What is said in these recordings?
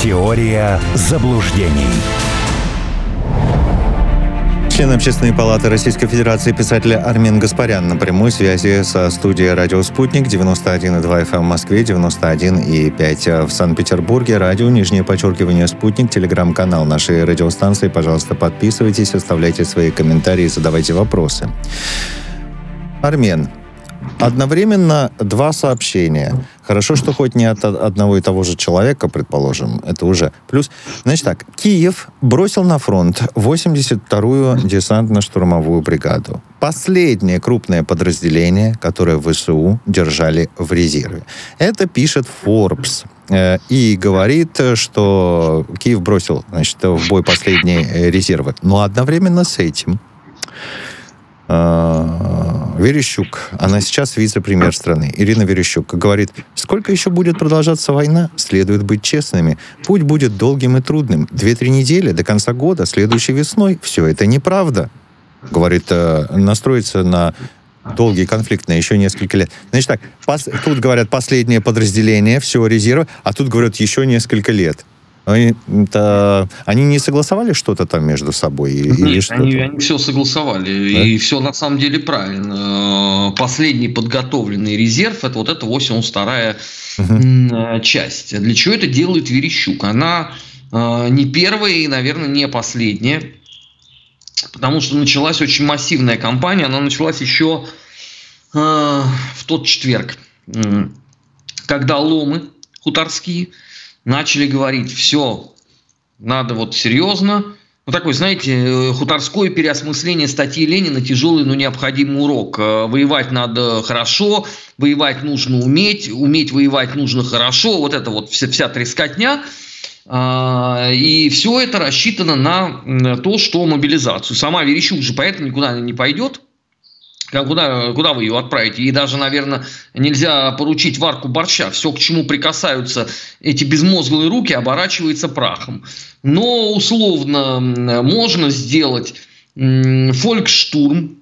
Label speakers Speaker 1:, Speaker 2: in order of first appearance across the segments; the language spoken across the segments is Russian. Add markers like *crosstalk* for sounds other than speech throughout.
Speaker 1: Теория заблуждений.
Speaker 2: Член Общественной палаты Российской Федерации писатель Армен Гаспарян на прямой связи со студией «Радио Спутник» 91,2 FM эм в Москве, 91,5 в Санкт-Петербурге, радио, нижнее подчеркивание «Спутник», телеграм-канал нашей радиостанции. Пожалуйста, подписывайтесь, оставляйте свои комментарии, задавайте вопросы. Армен, Одновременно два сообщения. Хорошо, что хоть не от одного и того же человека, предположим. Это уже плюс. Значит так, Киев бросил на фронт 82-ю десантно-штурмовую бригаду. Последнее крупное подразделение, которое ВСУ держали в резерве. Это пишет Forbes э, и говорит, что Киев бросил значит, в бой последние резервы. Но одновременно с этим а, Верещук, она сейчас вице-премьер страны, Ирина Верещук, говорит, сколько еще будет продолжаться война, следует быть честными. Путь будет долгим и трудным. Две-три недели до конца года, следующей весной. Все это неправда. Говорит, э, настроиться на долгий конфликт на еще несколько лет. Значит так, пос, тут говорят последнее подразделение всего резерва, а тут говорят еще несколько лет. Это, они не согласовали что-то там между собой?
Speaker 3: Нет, или что они, они все согласовали. Да? И все на самом деле правильно. Последний подготовленный резерв это вот эта 82-я угу. часть. Для чего это делает Верещук? Она э, не первая и, наверное, не последняя. Потому что началась очень массивная кампания. Она началась еще э, в тот четверг, когда ломы хуторские – начали говорить, все, надо вот серьезно. Ну, такой, знаете, э, хуторское переосмысление статьи Ленина тяжелый, но необходимый урок. Э, воевать надо хорошо, воевать нужно уметь, уметь воевать нужно хорошо. Вот это вот вся, вся трескотня. А, и все это рассчитано на то, что мобилизацию. Сама Верещук же поэтому никуда не пойдет. Куда, куда вы ее отправите? И даже, наверное, нельзя поручить варку борща. Все, к чему прикасаются эти безмозглые руки, оборачивается прахом. Но условно можно сделать фолькштурм,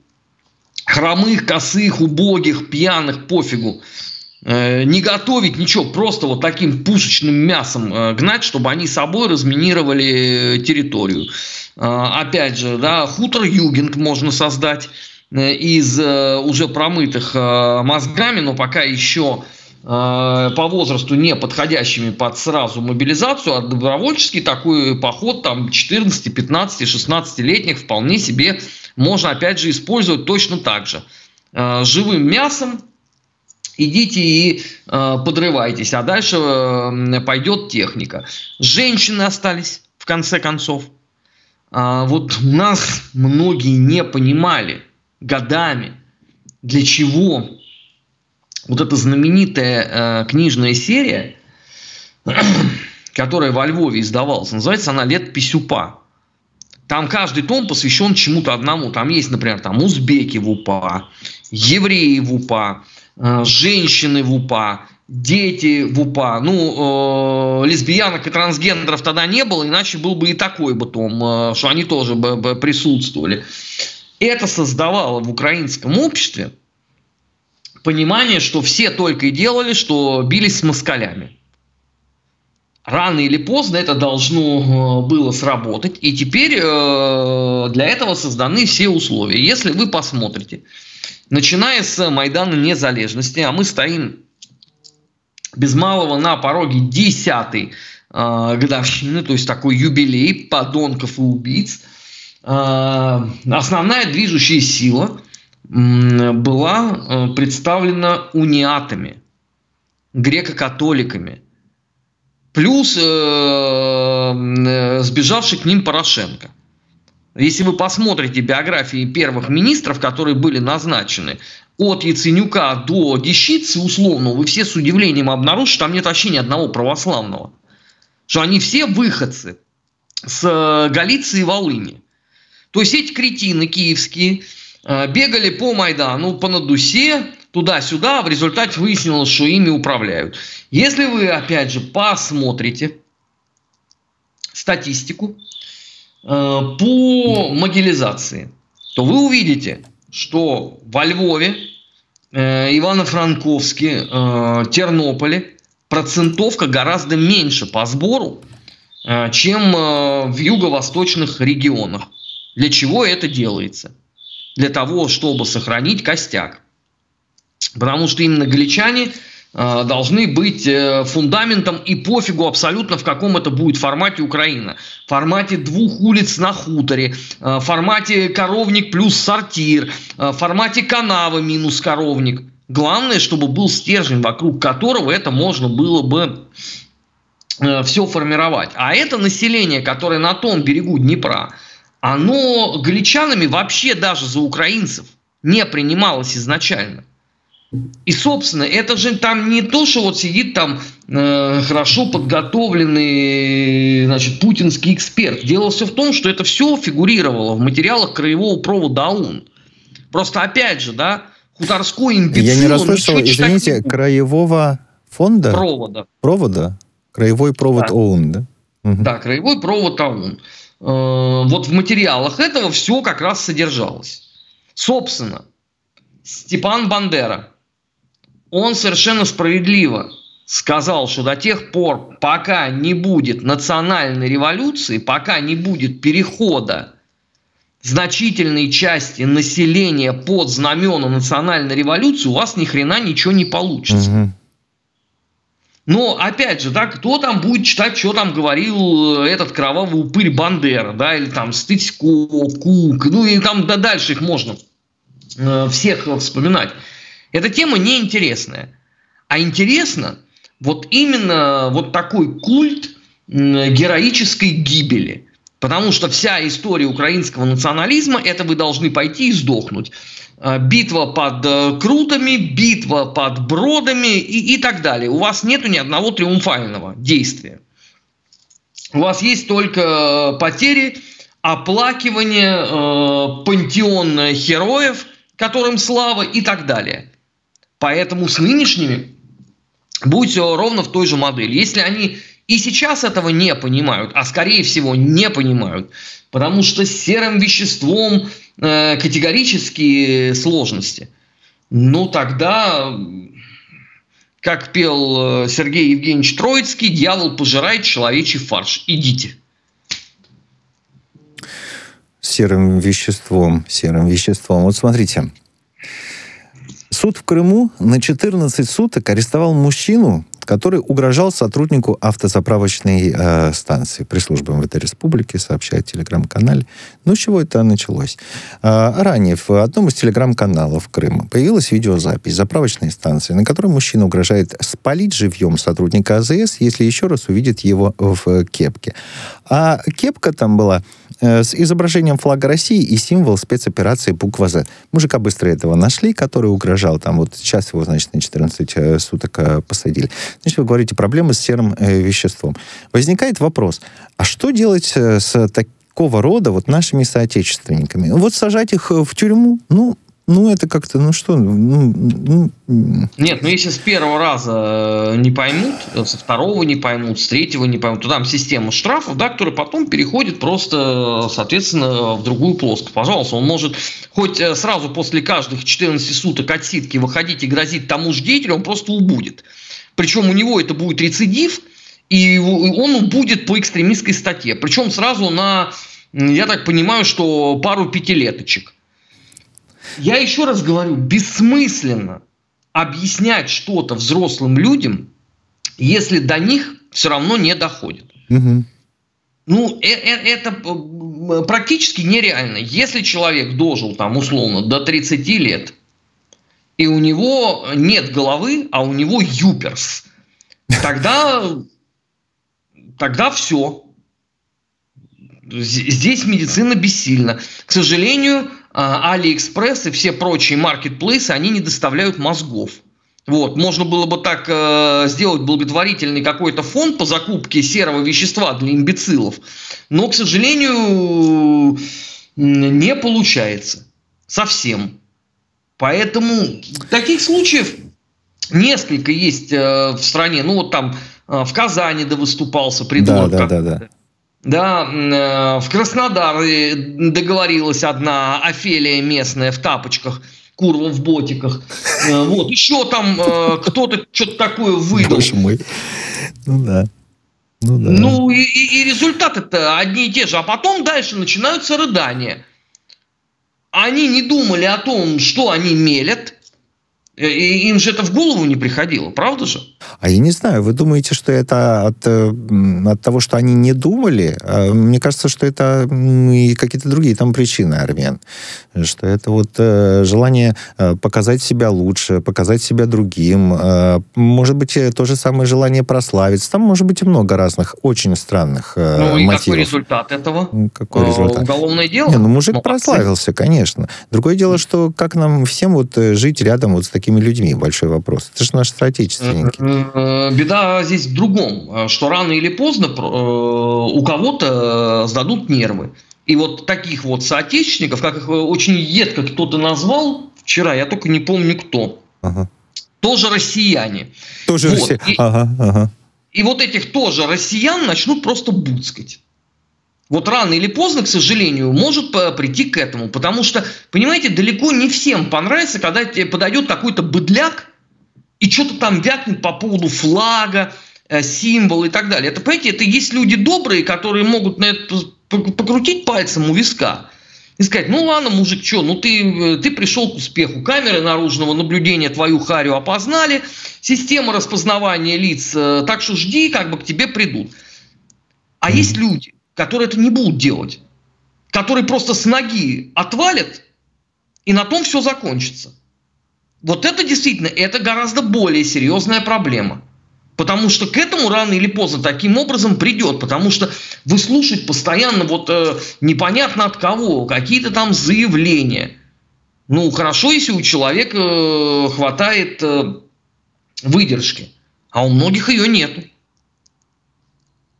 Speaker 3: хромых, косых, убогих, пьяных, пофигу. Э, не готовить ничего, просто вот таким пушечным мясом э, гнать, чтобы они собой разминировали территорию. Э, опять же, да, хутор Югент можно создать из э, уже промытых э, мозгами, но пока еще по возрасту не подходящими под сразу мобилизацию, а добровольческий такой поход там 14, 15, 16-летних вполне себе можно опять же использовать точно так же. Живым мясом идите и подрывайтесь, а дальше пойдет техника. Женщины остались в конце концов. Вот у нас многие не понимали – годами. Для чего? Вот эта знаменитая э, книжная серия, *clears throat* которая во Львове издавалась, называется она «Лет Писюпа». Там каждый том посвящен чему-то одному. Там есть, например, там узбеки в УПА, евреи в УПА, э, женщины в УПА, дети в УПА. Ну, э, лесбиянок и трансгендеров тогда не было, иначе был бы и такой бы том, э, что они тоже бы, бы присутствовали это создавало в украинском обществе понимание, что все только и делали, что бились с москалями. Рано или поздно это должно э, было сработать, и теперь э, для этого созданы все условия. Если вы посмотрите, начиная с Майдана Незалежности, а мы стоим без малого на пороге десятой э, годовщины, то есть такой юбилей подонков и убийц – основная движущая сила была э, представлена униатами, греко-католиками, плюс э, э, сбежавший к ним Порошенко. Если вы посмотрите биографии первых министров, которые были назначены, от Яценюка до Дещицы, условно, вы все с удивлением обнаружите, что там нет вообще ни одного православного. Что они все выходцы с Галиции и Волыни. То есть эти кретины киевские э, бегали по Майдану, по Надусе, туда-сюда, в результате выяснилось, что ими управляют. Если вы, опять же, посмотрите статистику э, по могилизации, то вы увидите, что во Львове, э, Ивано-Франковске, Тернополе процентовка гораздо меньше по сбору, чем в юго-восточных регионах. Для чего это делается? Для того, чтобы сохранить костяк. Потому что именно галичане Э, должны быть э, фундаментом и пофигу абсолютно в каком это будет формате Украина. В формате двух улиц на хуторе, э, в формате коровник плюс сортир, в формате канавы минус коровник. Главное, чтобы был стержень, вокруг которого это можно было бы все формировать. А это население, которое на том берегу Днепра, оно галичанами вообще даже за украинцев не принималось изначально. И, собственно, это же там не то, что вот сидит там э, хорошо подготовленный значит, путинский эксперт. Дело все в том, что это все фигурировало в материалах краевого провода ОУН. Просто, опять же, да, хуторской имбецил...
Speaker 2: Я не расслышал, извините, не краевого фонда?
Speaker 3: Провода.
Speaker 2: Провода? Краевой провод да. ОУН, да?
Speaker 3: Угу. Да, краевой провод ОУН. Э, вот в материалах этого все как раз содержалось. Собственно, Степан Бандера – он совершенно справедливо сказал, что до тех пор, пока не будет национальной революции, пока не будет перехода значительной части населения под знамена национальной революции, у вас ни хрена ничего не получится. Угу. Но, опять же, да, кто там будет читать, что там говорил этот кровавый упырь Бандера, да, или там Стыцко, Кук, ну и там да, дальше их можно э, всех вспоминать. Эта тема неинтересная. А интересно вот именно вот такой культ героической гибели. Потому что вся история украинского национализма – это вы должны пойти и сдохнуть. А, битва под э, Крутами, битва под Бродами и, и так далее. У вас нет ни одного триумфального действия. У вас есть только потери, оплакивание, э, пантеон героев, которым слава и так далее. Поэтому с нынешними будет все ровно в той же модели. Если они и сейчас этого не понимают, а скорее всего не понимают, потому что с серым веществом э, категорические сложности, ну тогда, как пел э, Сергей Евгеньевич Троицкий, дьявол пожирает человечий фарш. Идите.
Speaker 2: Серым веществом, серым веществом. Вот смотрите, Суд в Крыму на 14 суток арестовал мужчину, который угрожал сотруднику автозаправочной э, станции. Пресс-служба МВД Республики сообщает в телеграм-канале. Ну, с чего это началось? Э, ранее в одном из телеграм-каналов Крыма появилась видеозапись заправочной станции, на которой мужчина угрожает спалить живьем сотрудника АЗС, если еще раз увидит его в кепке. А кепка там была с изображением флага России и символ спецоперации буква «З». Мужика быстро этого нашли, который угрожал. Там вот сейчас его, значит, на 14 э, суток э, посадили. Значит, вы говорите, проблемы с серым веществом. Возникает вопрос, а что делать с такого рода вот нашими соотечественниками? Вот сажать их в тюрьму? Ну, ну, это как-то, ну что, ну,
Speaker 3: ну... Нет, ну если с первого раза э, не поймут, со второго не поймут, с третьего не поймут, то там система штрафов, да, которая потом переходит просто, соответственно, в другую плоскость. Пожалуйста, он может хоть э, сразу после каждых 14 суток отсидки выходить и грозить тому же деятелю, он просто убудет. Причем у него это будет рецидив, и он будет по экстремистской статье. Причем сразу на, я так понимаю, что пару пятилеточек. Я еще раз говорю, бессмысленно объяснять что-то взрослым людям, если до них все равно не доходит. Угу. Ну, э, э, это практически нереально. Если человек дожил там условно до 30 лет, и у него нет головы, а у него юперс, тогда, тогда все. Здесь медицина бессильна. К сожалению, Алиэкспресс и все прочие маркетплейсы, они не доставляют мозгов. Вот, можно было бы так э, сделать благотворительный какой-то фонд по закупке серого вещества для имбецилов, но, к сожалению, не получается совсем. Поэтому таких случаев несколько есть э, в стране. Ну вот там э, в Казани да выступался придурок. Да, да, да, да. Да, э, в Краснодаре договорилась одна Офелия местная в тапочках, курва в ботиках. Э, вот, еще там э, кто-то что-то такое выдал. Боже мой.
Speaker 2: Ну да.
Speaker 3: Ну, да. ну и, и, результаты-то одни и те же. А потом дальше начинаются рыдания. Они не думали о том, что они мелят, Э, и им же это в голову не приходило, правда же?
Speaker 2: А я не знаю, вы думаете, что это от, э, от того, что они не думали? А мне кажется, что это и какие-то другие там причины, Армен. Что это вот э, желание показать себя лучше, показать себя другим. Может быть, то же самое желание прославиться. Там может быть и много разных очень странных ну, и мотивов.
Speaker 3: какой результат этого?
Speaker 2: Какой результат?
Speaker 3: Уголовное дело?
Speaker 2: Не, ну, мужик Молодцы. прославился, конечно. Другое дело, что как нам всем вот жить рядом вот с таким такими людьми? Большой вопрос. Это же наши соотечественники.
Speaker 3: Э, беда здесь в другом, э, что рано или поздно э, у кого-то сдадут нервы. И вот таких вот соотечественников, как их очень едко кто-то назвал вчера, я только не помню кто, ага. тоже россияне.
Speaker 2: Тоже вот. россияне. Ага,
Speaker 3: ага. И вот этих тоже россиян начнут просто буцкать. Вот рано или поздно, к сожалению, может прийти к этому. Потому что, понимаете, далеко не всем понравится, когда тебе подойдет какой-то быдляк и что-то там вякнет по поводу флага, э, символ и так далее. Это, понимаете, это есть люди добрые, которые могут на это покрутить пальцем у виска и сказать, ну ладно, мужик, что, ну ты, э, ты пришел к успеху, камеры наружного наблюдения твою харю опознали, система распознавания лиц, э, так что жди, как бы к тебе придут. А есть люди, которые это не будут делать, которые просто с ноги отвалят, и на том все закончится. Вот это действительно, это гораздо более серьезная проблема. Потому что к этому рано или поздно таким образом придет. Потому что выслушать постоянно вот э, непонятно от кого, какие-то там заявления. Ну, хорошо, если у человека э, хватает э, выдержки. А у многих ее нету.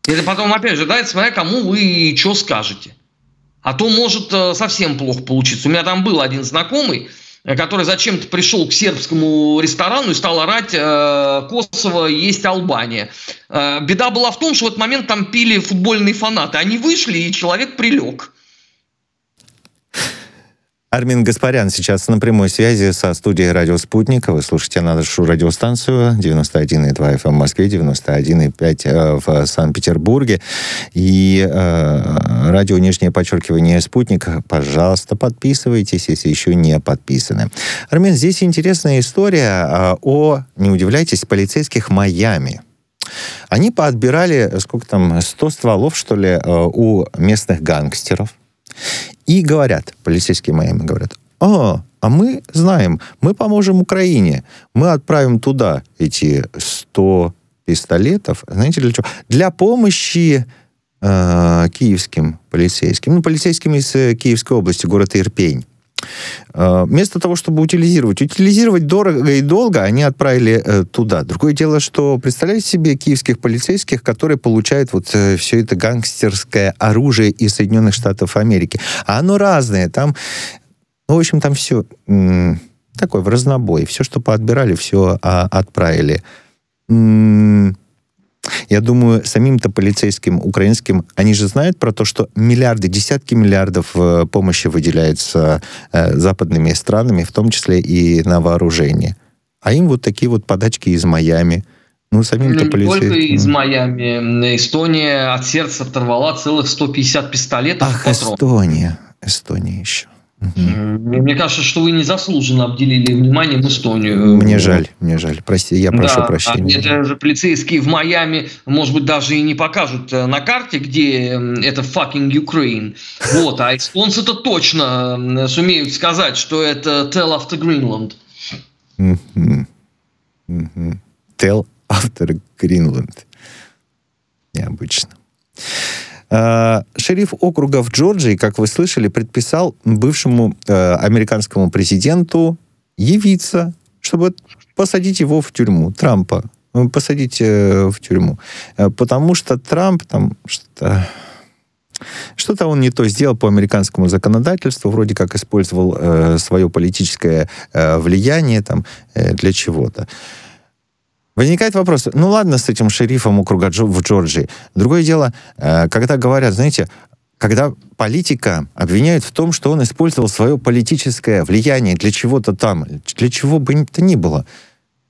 Speaker 3: Это потом, опять же, да, это смотря кому вы что скажете. А то может э, совсем плохо получиться. У меня там был один знакомый, э, который зачем-то пришел к сербскому ресторану и стал орать э, «Косово есть Албания». Беда была в том, что в этот момент там пили футбольные фанаты. Они вышли, и человек прилег.
Speaker 2: Армин Гаспарян сейчас на прямой связи со студией «Радио Спутник». Вы слушаете нашу радиостанцию 91,2 FM эм в Москве, 91,5 э, в Санкт-Петербурге. И э, радио «Нижнее подчеркивание Спутник». Пожалуйста, подписывайтесь, если еще не подписаны. Армин, здесь интересная история э, о, не удивляйтесь, полицейских Майами. Они поотбирали, сколько там, 100 стволов, что ли, э, у местных гангстеров – и говорят, полицейские Майами говорят, а, а мы знаем, мы поможем Украине, мы отправим туда эти 100 пистолетов, знаете для чего? Для помощи э, киевским полицейским, ну, полицейским из э, Киевской области, город Ирпень. Э, вместо того, чтобы утилизировать, утилизировать дорого и долго, они отправили э, туда. Другое дело, что представляете себе киевских полицейских, которые получают вот э, все это гангстерское оружие из Соединенных Штатов Америки. А оно разное. Там, ну, в общем, там все такое в разнобой. Все, что поотбирали, все а, отправили. Я думаю, самим-то полицейским украинским, они же знают про то, что миллиарды, десятки миллиардов э, помощи выделяется э, западными странами, в том числе и на вооружение. А им вот такие вот подачки из Майами.
Speaker 3: Ну, самим-то ну, полицейским. только из Майами. Эстония от сердца оторвала целых 150 пистолетов.
Speaker 2: Ах, Эстония. Эстония еще.
Speaker 3: Угу. Мне кажется, что вы незаслуженно обделили вниманием Эстонию.
Speaker 2: Мне жаль, мне жаль. Прости, я прошу да, прощения.
Speaker 3: Это же полицейские в Майами, может быть, даже и не покажут э, на карте, где это fucking Ukraine. Вот, а эстонцы-то точно сумеют сказать, что это Tell After Greenland.
Speaker 2: Tell After Greenland. Необычно. Э, шериф округа в Джорджии, как вы слышали, предписал бывшему э, американскому президенту явиться, чтобы посадить его в тюрьму, Трампа, э, посадить в тюрьму. Потому что Трамп там что-то... Что-то он не то сделал по американскому законодательству, вроде как использовал э, свое политическое э, влияние там э, для чего-то. Возникает вопрос, ну ладно с этим шерифом округа в Джорджии. Другое дело, э, когда говорят, знаете, когда политика обвиняют в том, что он использовал свое политическое влияние для чего-то там, для чего бы то ни было.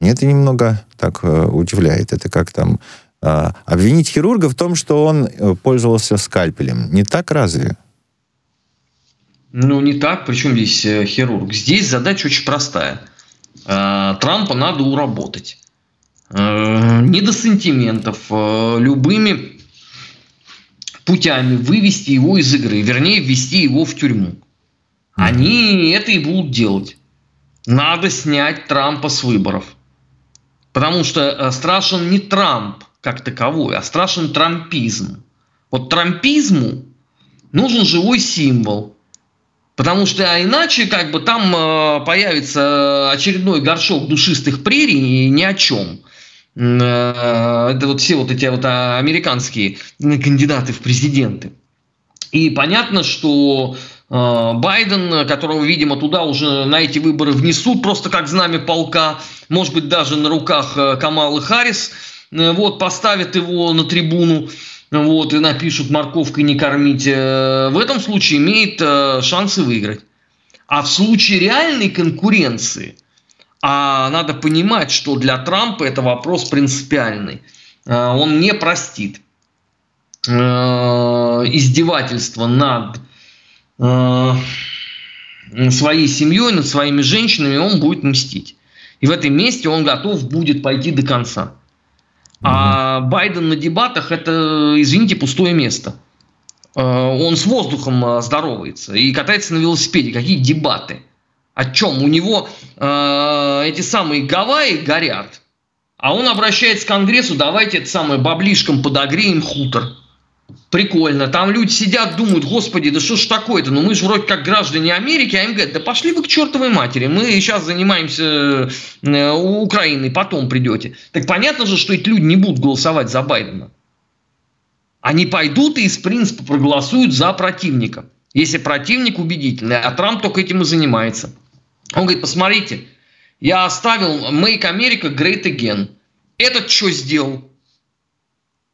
Speaker 2: Мне это немного так э, удивляет. Это как там А, обвинить хирурга в том, что он э, пользовался скальпелем. Не так разве?
Speaker 3: Ну, не так. Причем здесь э, хирург? Здесь задача очень простая. Трампа надо уработать. А, не до сантиментов. Любыми путями вывести его из игры. Вернее, ввести его в тюрьму. Они это и будут делать. Надо снять Трампа с выборов. Потому что э, страшен не Трамп как таковой, а страшен трампизм. Вот трампизму нужен живой символ. Потому что а иначе как бы там э, появится очередной горшок душистых прерий и ни о чем. Э, это вот все вот эти вот американские кандидаты в президенты. И понятно, что Э, Байден, которого, видимо, туда уже на эти выборы внесут просто как знамя полка, может быть, даже на руках э, Камалы Харрис, вот, поставят его на трибуну, вот, и напишут «морковкой не кормить», в этом случае имеет шансы выиграть. А в случае реальной конкуренции, а надо понимать, что для Трампа это вопрос принципиальный, он не простит издевательства над Э, своей семьей, над своими женщинами, он будет мстить. И в этом месте он готов будет пойти до конца. А Байден на дебатах это, извините, пустое место. Э, он с воздухом э, здоровается и катается на велосипеде. Какие дебаты? О чем? У него э, эти самые Гавайи горят, а он обращается к Конгрессу, давайте это самое баблишком подогреем хутор. Прикольно. Там люди сидят, думают, господи, да что ж такое-то? Ну мы же вроде как граждане Америки, а им говорят, да пошли вы к чертовой матери, мы сейчас занимаемся э, Украиной, потом придете. Так понятно же, что эти люди не будут голосовать за Байдена. Они пойдут и из принципа проголосуют за противника. Если противник убедительный, а Трамп только этим и занимается. Он говорит, посмотрите, я оставил Make America Great Again. Этот что сделал?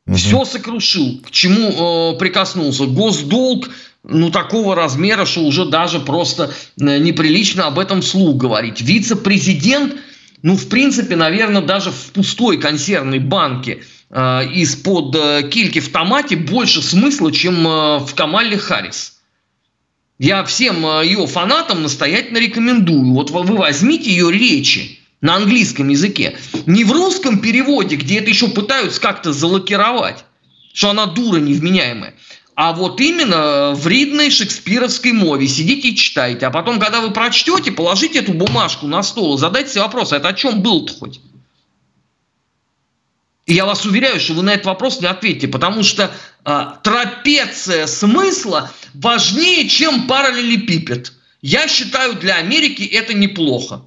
Speaker 3: Угу. Все сокрушил. К чему э, прикоснулся? Госдолг ну, такого размера, что уже даже просто э, неприлично об этом вслух говорить. Вице-президент, ну, в принципе, наверное, даже в пустой консервной банке э, из-под э, кильки в томате больше смысла, чем э, в Камале Харрис. Я всем э, ее фанатам настоятельно рекомендую. Вот вы возьмите ее речи на английском языке. Не в русском переводе, где это еще пытаются как-то залакировать, что она дура невменяемая. А вот именно в ридной шекспировской мове сидите и читайте. А потом, когда вы прочтете, положите эту бумажку на стол и задайте себе вопрос, а это о чем был-то хоть? Я вас уверяю, что вы на этот вопрос не ответите, потому что э, трапеция смысла важнее, чем параллелепипед. Я считаю, для Америки это неплохо.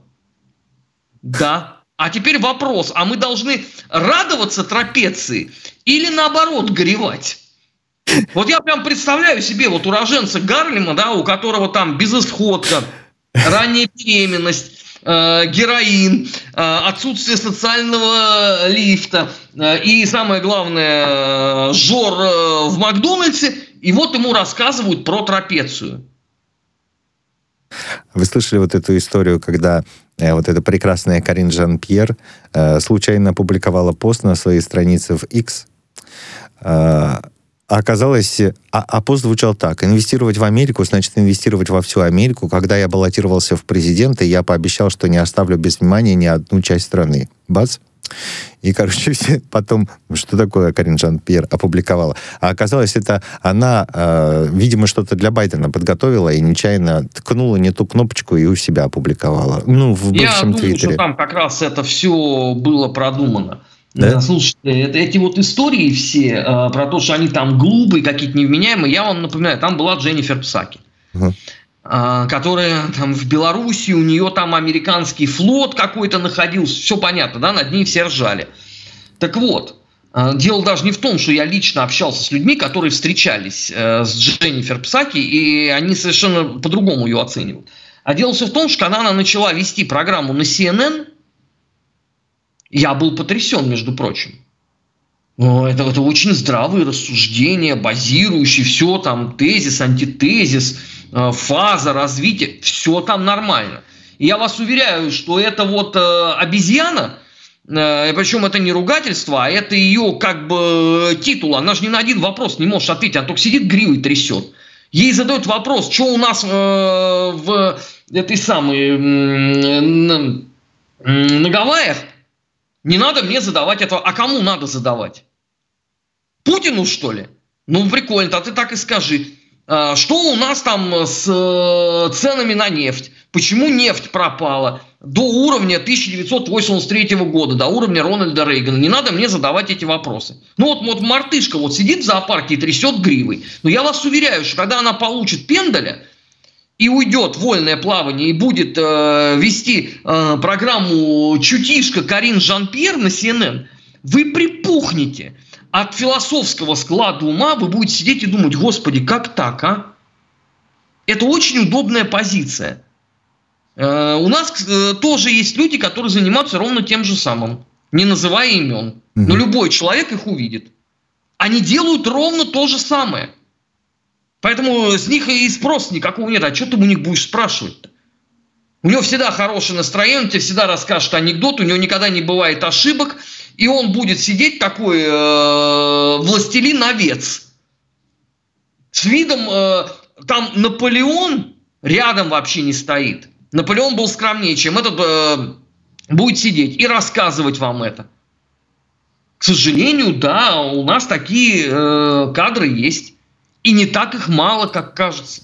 Speaker 3: Да. А теперь вопрос, а мы должны радоваться трапеции или наоборот горевать? Вот я прям представляю себе вот уроженца Гарлема, да, у которого там безысходка, ранняя беременность, героин, э, отсутствие социального лифта э, и самое главное, э, жор э, в Макдональдсе, и вот ему рассказывают про трапецию.
Speaker 2: Вы слышали вот эту историю, когда э, вот эта прекрасная Карин Жан-Пьер э, случайно опубликовала пост на своей странице в X. Э, оказалось, а, а пост звучал так. Инвестировать в Америку, значит инвестировать во всю Америку. Когда я баллотировался в президенты, я пообещал, что не оставлю без внимания ни одну часть страны. Бац! И, короче, все *laughs* потом, что такое Карин Жан-Пьер опубликовала. А оказалось, это она, э, видимо, что-то для Байдена подготовила и нечаянно ткнула не ту кнопочку и у себя опубликовала. Ну, в
Speaker 3: бывшем Я думаю, Твиттере. что там как раз это все было продумано. Да? Слушайте, это, эти вот истории все э, про то, что они там глупые, какие-то невменяемые, я вам напоминаю, там была Дженнифер Псаки. Угу. Которая там в Беларуси, у нее там американский флот какой-то находился, все понятно, да, над ней все ржали. Так вот, а, дело даже не в том, что я лично общался с людьми, которые встречались э, с Дженнифер Псаки, и они совершенно по-другому ее оценивают. А дело все в том, что когда она начала вести программу на CNN, я был потрясен, между прочим. Но это, это очень здравые рассуждения, базирующие все там, тезис, антитезис – Э, фаза развития, все там нормально. И я вас уверяю, что это вот э, обезьяна, э, причем это не ругательство, а это ее как бы титул. Она же ни на один вопрос не может ответить, она только сидит гривой трясет. Ей задают вопрос, что у нас э, в этой самой э, на, на Гавайях, не надо мне задавать этого. А кому надо задавать? Путину, что ли? Ну, прикольно, а ты так и скажи. А, что у нас там с э, ценами на нефть? Почему нефть пропала до уровня 1983 года, до уровня Рональда Рейгана? Не надо мне задавать эти вопросы. Ну вот, вот мартышка вот сидит в зоопарке и трясет гривой. Но я вас уверяю, что когда она получит пендаля, и уйдет вольное плавание и будет э, вести э, программу «Чутишка» Карин Жан-Пьер на CNN, вы припухнете от философского склада ума вы будете сидеть и думать, господи, как так, а? Это очень удобная позиция. Э, у нас э, тоже есть люди, которые занимаются ровно тем же самым, не называя имен. Но любой человек их увидит. Они делают ровно то же самое. Поэтому с них и спрос никакого нет. А что ты у них будешь спрашивать-то? У него всегда хорошее настроение, он тебе всегда расскажет анекдот, у него никогда не бывает ошибок – и он будет сидеть такой э, властелин-овец. С видом, э, там Наполеон рядом вообще не стоит. Наполеон был скромнее, чем этот э, будет сидеть и рассказывать вам это. К сожалению, да, у нас такие э, кадры есть. И не так их мало, как кажется.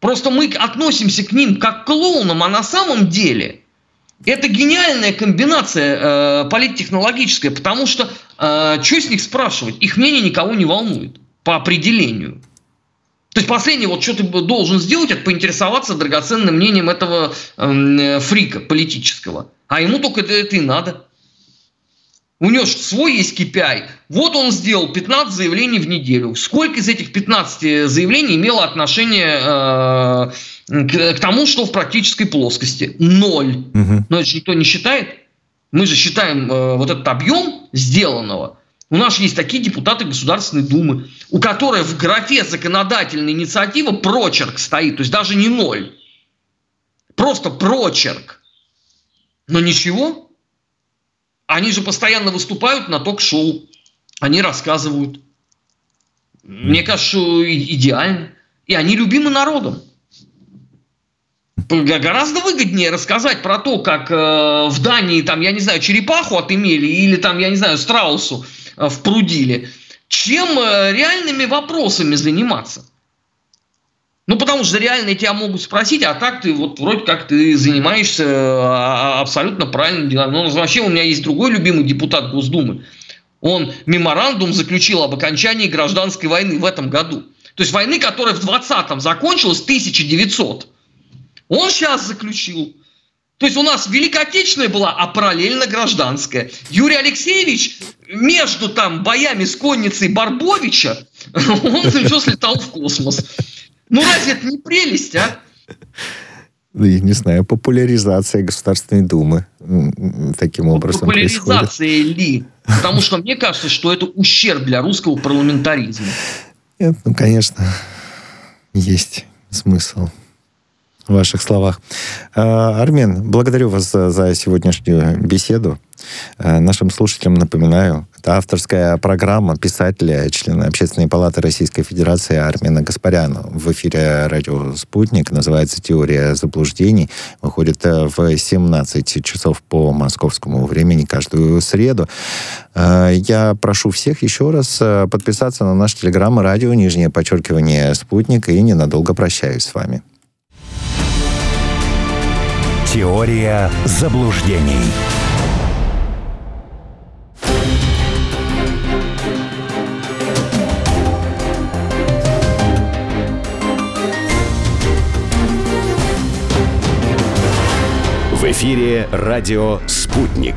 Speaker 3: Просто мы относимся к ним как к клоунам, а на самом деле – это гениальная комбинация э, политтехнологическая, потому что э, что с них спрашивать? Их мнение никого не волнует по определению. То есть последнее, вот что ты должен сделать, это поинтересоваться драгоценным мнением этого э, фрика политического. А ему только это, это и надо. У него свой есть KPI. Вот он сделал 15 заявлений в неделю. Сколько из этих 15 заявлений имело отношение э, к, к тому, что в практической плоскости? Ноль. Угу. Но это же никто не считает. Мы же считаем э, вот этот объем сделанного. У нас есть такие депутаты Государственной Думы, у которых в графе законодательная инициатива прочерк стоит, то есть даже не ноль. Просто прочерк. Но ничего, они же постоянно выступают на ток-шоу, они рассказывают. Мне кажется, идеально. И они любимы народом. Гораздо выгоднее рассказать про то, как э, в Дании, там, я не знаю, черепаху отымели или там, я не знаю, страусу э, впрудили, чем э, реальными вопросами заниматься. Ну, потому что реально тебя могут спросить, а так ты вот вроде как ты занимаешься а, а, абсолютно правильным делом. Ну, вообще у меня есть другой любимый депутат Госдумы. Он меморандум заключил об окончании гражданской войны в этом году. То есть войны, которая в 20-м закончилась 1900. Он сейчас заключил. То есть у нас Великая была, а параллельно гражданская. Юрий Алексеевич между там боями с конницей Барбовича, *laughs* он еще слетал в космос. Ну разве это не прелесть, а?
Speaker 2: Я не знаю, популяризация Государственной Думы таким ну, образом
Speaker 3: Популяризация
Speaker 2: происходит.
Speaker 3: ли? Потому что мне кажется, что это ущерб для русского парламентаризма.
Speaker 2: Нет, ну, конечно, есть смысл в ваших словах. А, Армен, благодарю вас за, сегодняшнюю беседу. А, нашим слушателям напоминаю, это авторская программа писателя, члена Общественной палаты Российской Федерации Армина Гаспаряна. В эфире радио «Спутник». Называется «Теория заблуждений». Выходит э, в 17 часов по московскому времени каждую среду. Э, я прошу всех еще раз э, подписаться на наш телеграм радио «Нижнее подчеркивание «Спутник» и ненадолго прощаюсь с вами.
Speaker 1: Теория заблуждений. В эфире радио «Спутник».